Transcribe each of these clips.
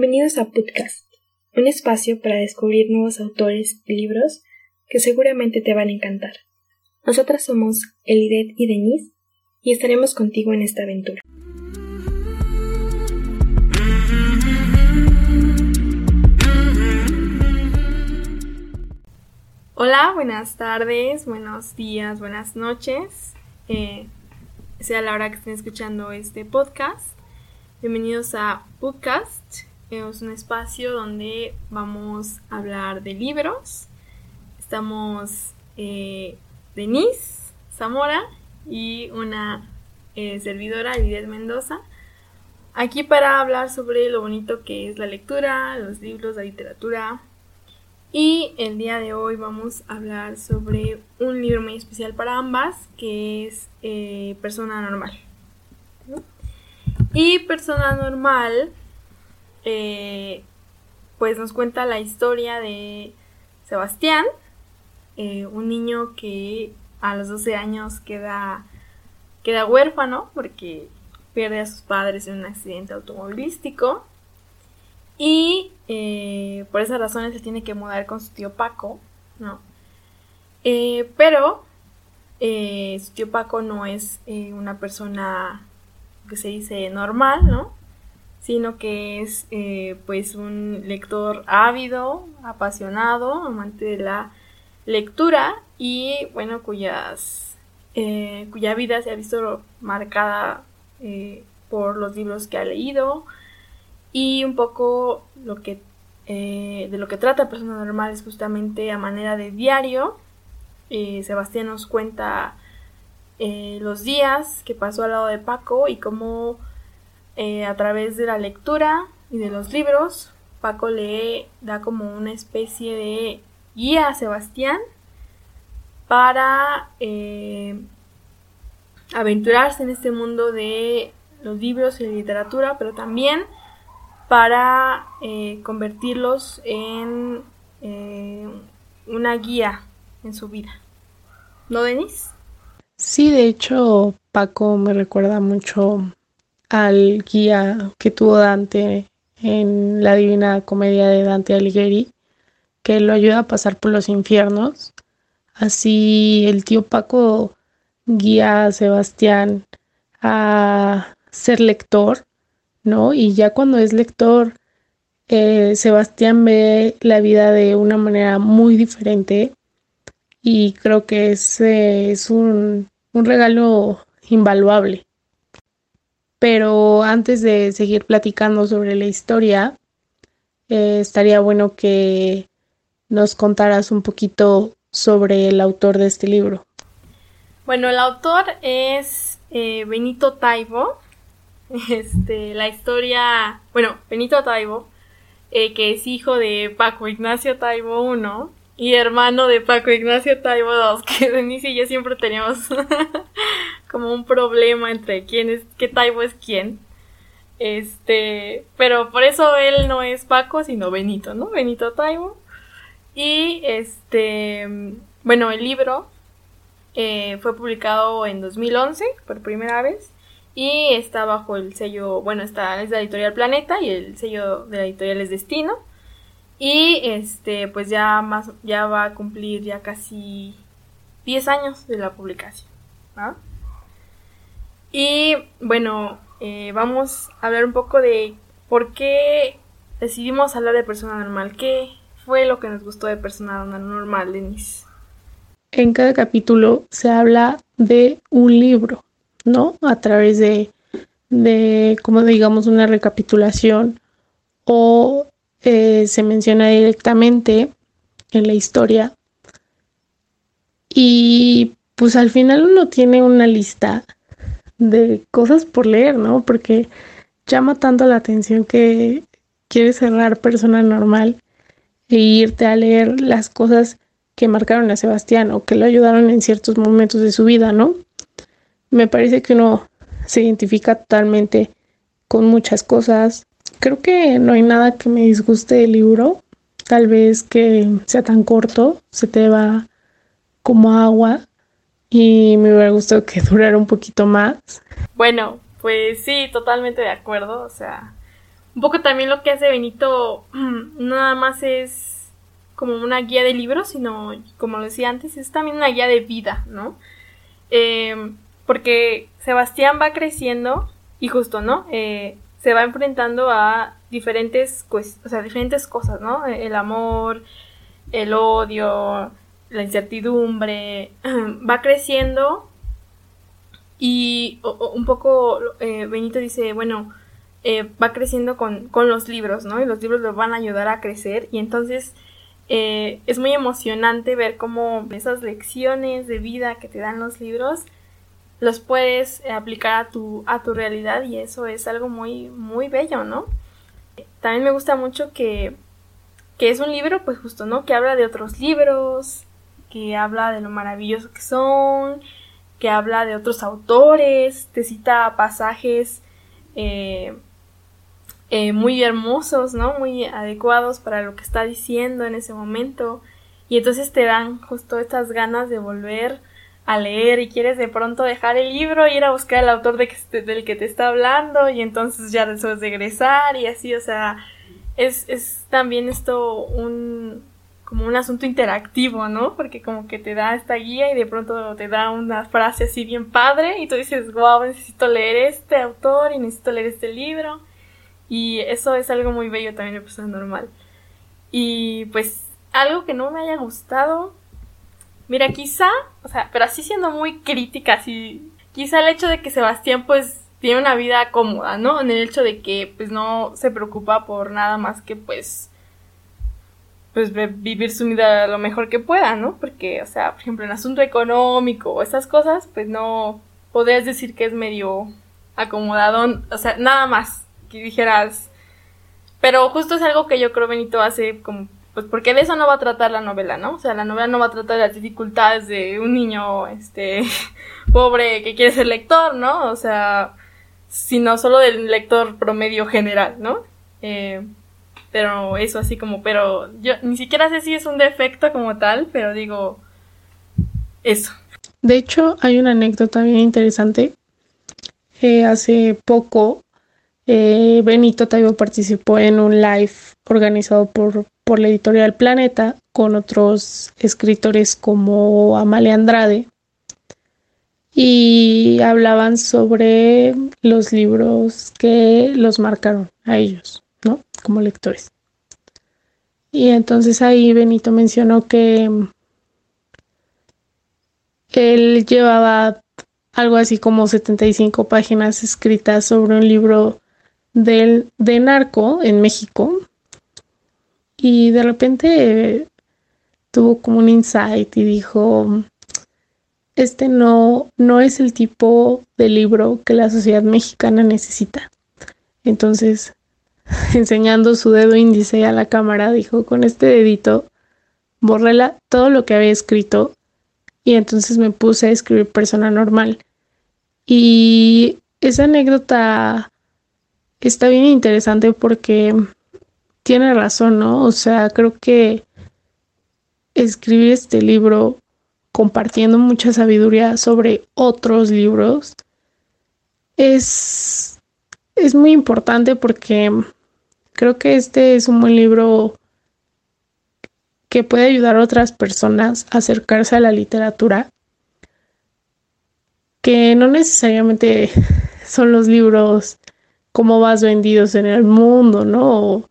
Bienvenidos a Podcast, un espacio para descubrir nuevos autores y libros que seguramente te van a encantar. Nosotras somos Elidet y Denise y estaremos contigo en esta aventura. Hola, buenas tardes, buenos días, buenas noches. Eh, sea la hora que estén escuchando este podcast. Bienvenidos a Bookcast. Es un espacio donde vamos a hablar de libros. Estamos eh, Denise Zamora y una eh, servidora, Lidia Mendoza, aquí para hablar sobre lo bonito que es la lectura, los libros, la literatura. Y el día de hoy vamos a hablar sobre un libro muy especial para ambas, que es eh, Persona Normal. Y Persona Normal, eh, pues nos cuenta la historia de Sebastián, eh, un niño que a los 12 años queda, queda huérfano porque pierde a sus padres en un accidente automovilístico. Y eh, por esas razones se tiene que mudar con su tío Paco, ¿no? pero su tío Paco no es una persona que se dice normal, ¿no? Sino que es eh, pues un lector ávido, apasionado, amante de la lectura y bueno, cuyas, eh, cuya vida se ha visto marcada eh, por los libros que ha leído y un poco lo que de lo que trata Persona Normal es justamente a manera de diario. Sebastián nos cuenta eh, los días que pasó al lado de Paco y cómo eh, a través de la lectura y de los libros, Paco le da como una especie de guía a Sebastián para eh, aventurarse en este mundo de los libros y la literatura, pero también para convertirlos en una guía en su vida. ¿No, Denis? Sí, de hecho, Paco me recuerda mucho al guía que tuvo Dante en la Divina Comedia de Dante Alighieri, que lo ayuda a pasar por los infiernos. Así el tío Paco guía a Sebastián a ser lector, ¿no? Y ya cuando es lector, eh, Sebastián ve la vida de una manera muy diferente y creo que ese es un, regalo invaluable. Pero antes de seguir platicando sobre la historia, eh, estaría bueno que nos contaras un poquito sobre el autor de este libro. Bueno, el autor es eh, Benito Taibo. Este, la historia, bueno, Benito Taibo, eh, que es hijo de Paco Ignacio Taibo I, y hermano de Paco Ignacio Taibo II, que Denise y yo siempre teníamos como un problema entre quién es, qué Taibo es quién. Este, pero por eso él no es Paco, sino Benito, ¿no? Benito Taibo. Y este, bueno, el libro eh, fue publicado en 2011 por primera vez y está bajo el sello, bueno, está es la editorial Planeta y el sello de la editorial es Destino. Y este, pues ya más, ya va a cumplir ya casi 10 años de la publicación. Y bueno, eh, vamos a hablar un poco de por qué decidimos hablar de persona normal. ¿Qué fue lo que nos gustó de persona normal, Denise? En cada capítulo se habla de un libro, ¿no? A través de, de como digamos, una recapitulación o eh, se menciona directamente en la historia. Y pues al final uno tiene una lista de cosas por leer, ¿no? Porque llama tanto la atención que quieres cerrar persona normal e irte a leer las cosas que marcaron a Sebastián o que lo ayudaron en ciertos momentos de su vida, ¿no? Me parece que uno se identifica totalmente con muchas cosas, Creo que no hay nada que me disguste del libro. Tal vez que sea tan corto, se te va como agua y me hubiera gustado que durara un poquito más. Bueno, pues sí, totalmente de acuerdo. O sea, un poco también lo que hace Benito nada más es como una guía de libros, sino, como lo decía antes, es también una guía de vida, ¿no? Eh, porque Sebastián va creciendo y justo, ¿no? Eh, se va enfrentando a diferentes, o sea, diferentes cosas, ¿no? El amor, el odio, la incertidumbre, va creciendo y un poco eh, Benito dice, bueno, eh, va creciendo con, con, los libros, ¿no? Y los libros lo van a ayudar a crecer y entonces eh, es muy emocionante ver cómo esas lecciones de vida que te dan los libros los puedes aplicar a tu, a tu realidad y eso es algo muy, muy bello, ¿no? También me gusta mucho que, que es un libro, pues justo, ¿no? Que habla de otros libros, que habla de lo maravilloso que son, que habla de otros autores, te cita pasajes eh, eh, muy hermosos, ¿no? Muy adecuados para lo que está diciendo en ese momento. Y entonces te dan justo estas ganas de volver a leer y quieres de pronto dejar el libro y ir a buscar al autor de que, del que te está hablando y entonces ya después regresar y así, o sea, es, es también esto un, como un asunto interactivo, ¿no? Porque como que te da esta guía y de pronto te da una frase así bien padre y tú dices, wow, necesito leer este autor y necesito leer este libro. Y eso es algo muy bello también de persona normal. Y pues algo que no me haya gustado, mira, quizá, o sea, pero así siendo muy crítica, así, quizá el hecho de que Sebastián pues tiene una vida cómoda, ¿no? En el hecho de que pues no se preocupa por nada más que pues pues vivir su vida lo mejor que pueda, ¿no? Porque, o sea, por ejemplo, en asunto económico o esas cosas, pues no podrías decir que es medio acomodado, o sea, nada más que dijeras. Pero justo es algo que yo creo Benito hace como, pues porque de eso no va a tratar la novela, ¿no? O sea, la novela no va a tratar las dificultades de un niño, este, pobre que quiere ser lector, ¿no? O sea, sino solo del lector promedio general, ¿no? Eh, pero eso así como, pero yo ni siquiera sé si es un defecto como tal, pero digo eso. De hecho, hay una anécdota bien interesante. Eh, hace poco, eh, Benito Taibo participó en un live organizado por, por la editorial Planeta con otros escritores como Amalia Andrade y hablaban sobre los libros que los marcaron a ellos. Como lectores. Y entonces ahí Benito mencionó que él llevaba algo así como 75 páginas escritas sobre un libro del, de narco en México. Y de repente tuvo como un insight y dijo, este no, no es el tipo de libro que la sociedad mexicana necesita. Entonces enseñando su dedo índice a la cámara, dijo, con este dedito borré todo lo que había escrito y entonces me puse a escribir persona normal. Y esa anécdota está bien interesante porque tiene razón, ¿no? O sea, creo que escribir este libro compartiendo mucha sabiduría sobre otros libros es, es muy importante porque Creo que este es un buen libro que puede ayudar a otras personas a acercarse a la literatura, que no necesariamente son los libros como más vendidos en el mundo, ¿no?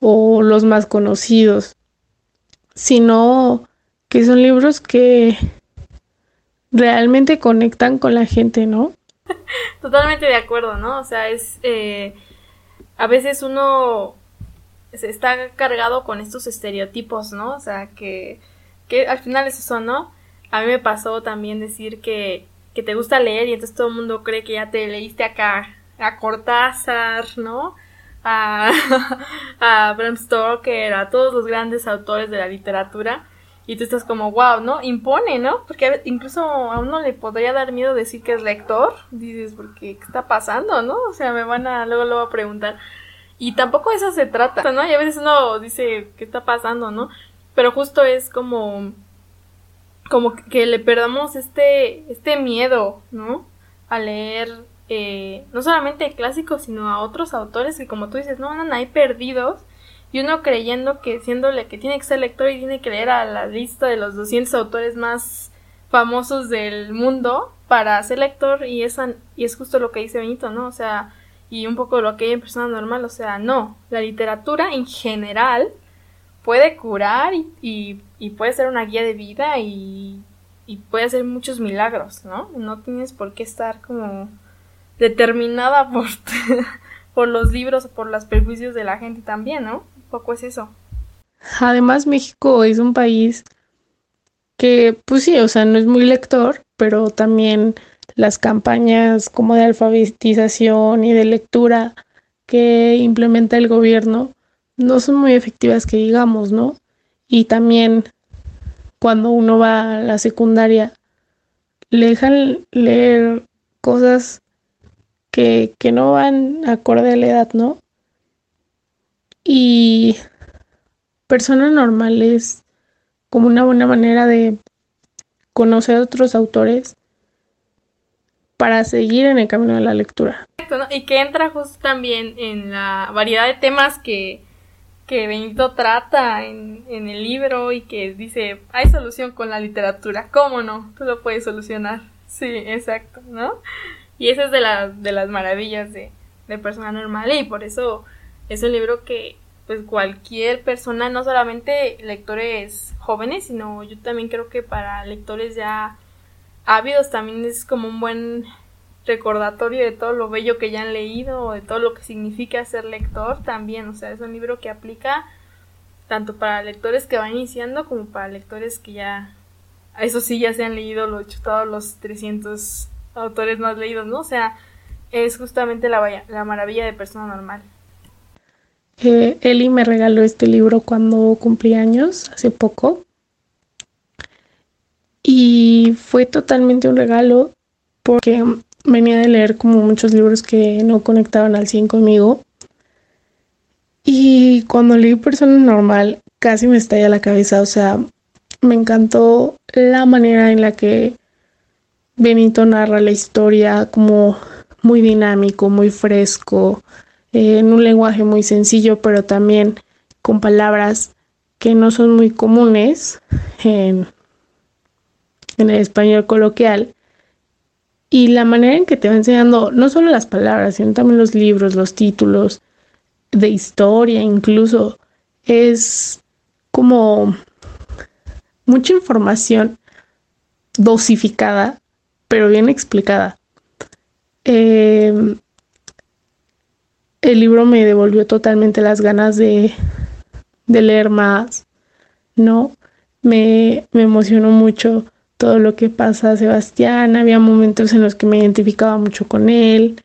O, los más conocidos, sino que son libros que realmente conectan con la gente, ¿no? Totalmente de acuerdo, ¿no? O sea, es... Eh a veces uno se está cargado con estos estereotipos, ¿no? O sea, que, que al final es eso, ¿no? A mí me pasó también decir que, que te gusta leer y entonces todo el mundo cree que ya te leíste acá a Cortázar, ¿no? A, a Bram Stoker, a todos los grandes autores de la literatura. Y tú estás como, wow, ¿no? Impone, ¿no? Porque incluso a uno le podría dar miedo decir que es lector. Dices, porque ¿qué está pasando, no? O sea, me van a, luego lo a preguntar. Y tampoco eso se trata, ¿no? Y a veces uno dice, ¿qué está pasando, no? Pero justo es como, como que le perdamos este, este miedo, ¿no? A leer eh, no solamente clásicos, sino a otros autores que como tú dices, no andan ahí perdidos y uno creyendo que siéndole que tiene que ser lector y tiene que leer a la lista de los 200 autores más famosos del mundo para ser lector y, esa, y es justo lo que dice Benito, ¿no? O sea, y un poco lo que hay en persona normal, o sea, no, la literatura en general puede curar y, y, puede ser una guía de vida y, y puede hacer muchos milagros, ¿no? No tienes por qué estar como determinada por, por los libros o por los perjuicios de la gente también, ¿no? Poco es eso. Además, México es un país que, pues sí, o sea, no es muy lector, pero también las campañas como de alfabetización y de lectura que implementa el gobierno no son muy efectivas que digamos, ¿no? Y también cuando uno va a la secundaria, le dejan leer cosas que, que no van acorde a la edad, ¿no? Y personas normales como una buena manera de conocer otros autores para seguir en el camino de la lectura. Y que entra justo también en la variedad de temas que, que Benito trata en, en, el libro y que dice, hay solución con la literatura, ¿cómo no? Tú lo puedes solucionar. Sí, exacto, ¿no? Y esa es de, la, de las maravillas de, de Persona Normal y por eso es un libro que pues cualquier persona, no solamente lectores jóvenes, sino yo también creo que para lectores ya ávidos también es como un buen recordatorio de todo lo bello que ya han leído, de todo lo que significa ser lector también, o sea, es un libro que aplica tanto para lectores que van iniciando como para lectores que ya, eso sí, ya se han leído los chutados los 300 autores más leídos, ¿no? O sea, es justamente la, la maravilla de persona normal. Eli me regaló este libro cuando cumplí años, hace poco. Y fue totalmente un regalo porque venía de leer como muchos libros que no conectaban al 100 conmigo. Y cuando leí Persona Normal, casi me estalla la cabeza. O sea, me encantó la manera en la que Benito narra la historia, como muy dinámico, muy fresco, en un lenguaje muy sencillo, pero también con palabras que no son muy comunes en, el español coloquial. Y la manera en que te va enseñando no solo las palabras, sino también los libros, los títulos de historia, incluso es como mucha información dosificada, pero bien explicada. Eh, el libro me devolvió totalmente las ganas de, leer más, ¿no? Me, emocionó mucho todo lo que pasa a Sebastián, había momentos en los que me identificaba mucho con él.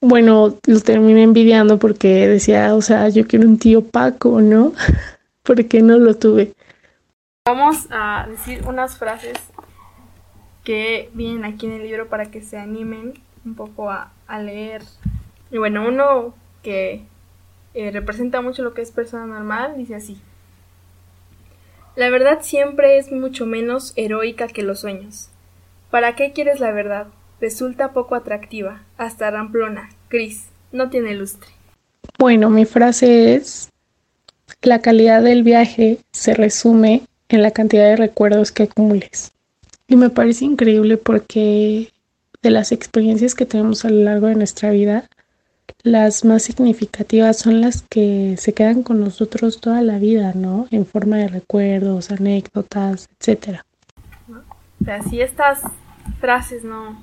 Bueno, lo terminé envidiando porque decía, o sea, yo quiero un tío Paco, ¿no? porque no lo tuve. Vamos a decir unas frases que vienen aquí en el libro para que se animen un poco a leer y bueno, uno que eh, representa mucho lo que es persona normal dice así. La verdad siempre es mucho menos heroica que los sueños. ¿Para qué quieres la verdad? Resulta poco atractiva, hasta ramplona, gris, no tiene lustre. Bueno, mi frase es, la calidad del viaje se resume en la cantidad de recuerdos que acumules. Y me parece increíble porque de las experiencias que tenemos a lo largo de nuestra vida, las más significativas son las que se quedan con nosotros toda la vida, ¿no? En forma de recuerdos, anécdotas, etcétera. O sea, si estas frases no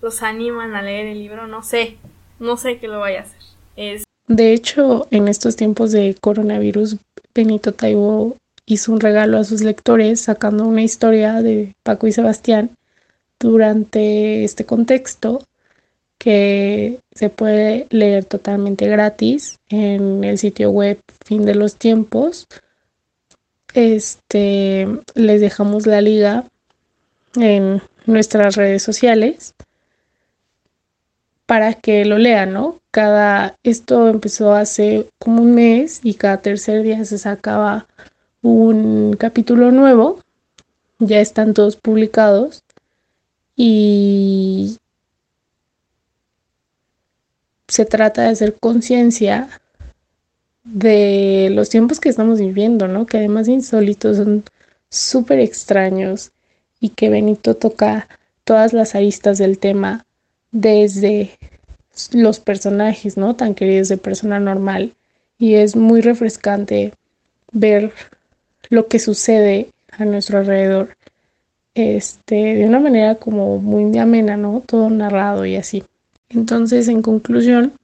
los animan a leer el libro, no sé, no sé qué lo vaya a hacer. Es... De hecho, en estos tiempos de coronavirus, Benito Taibo hizo un regalo a sus lectores sacando una historia de Paco y Sebastián durante este contexto que se puede leer totalmente gratis en el sitio web Fin de los Tiempos. Este, les dejamos la liga en nuestras redes sociales para que lo lean, ¿no? Cada, esto empezó hace como un mes y cada tercer día se sacaba un capítulo nuevo. Ya están todos publicados y se trata de hacer conciencia de los tiempos que estamos viviendo, ¿no? Que además insólitos son súper extraños y que Benito toca todas las aristas del tema desde los personajes, ¿no? Tan queridos de persona normal. Y es muy refrescante ver lo que sucede a nuestro alrededor. Este, de una manera como muy amena, ¿no? Todo narrado y así. Entonces, en conclusión,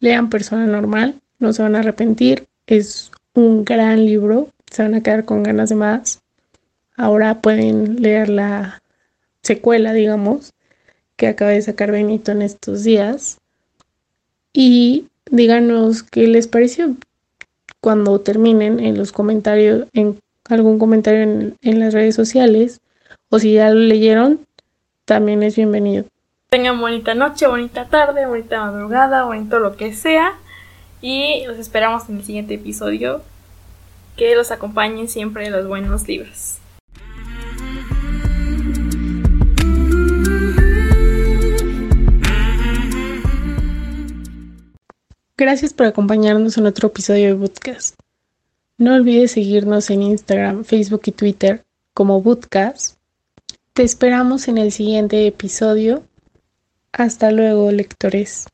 lean Persona Normal, no se van a arrepentir, es un gran libro, se van a quedar con ganas de más. Ahora pueden leer la secuela, digamos, que acaba de sacar Benito en estos días. Y díganos qué les pareció cuando terminen en los comentarios, en algún comentario en, en las redes sociales, o si ya lo leyeron, también es bienvenido. Tengan bonita noche, bonita tarde, bonita madrugada, bonito lo que sea. Y los esperamos en el siguiente episodio. Que los acompañen siempre los buenos libros. Gracias por acompañarnos en otro episodio de Bootcast. No olvides seguirnos en Instagram, Facebook y Twitter como Bootcast. Te esperamos en el siguiente episodio. Hasta luego, lectores.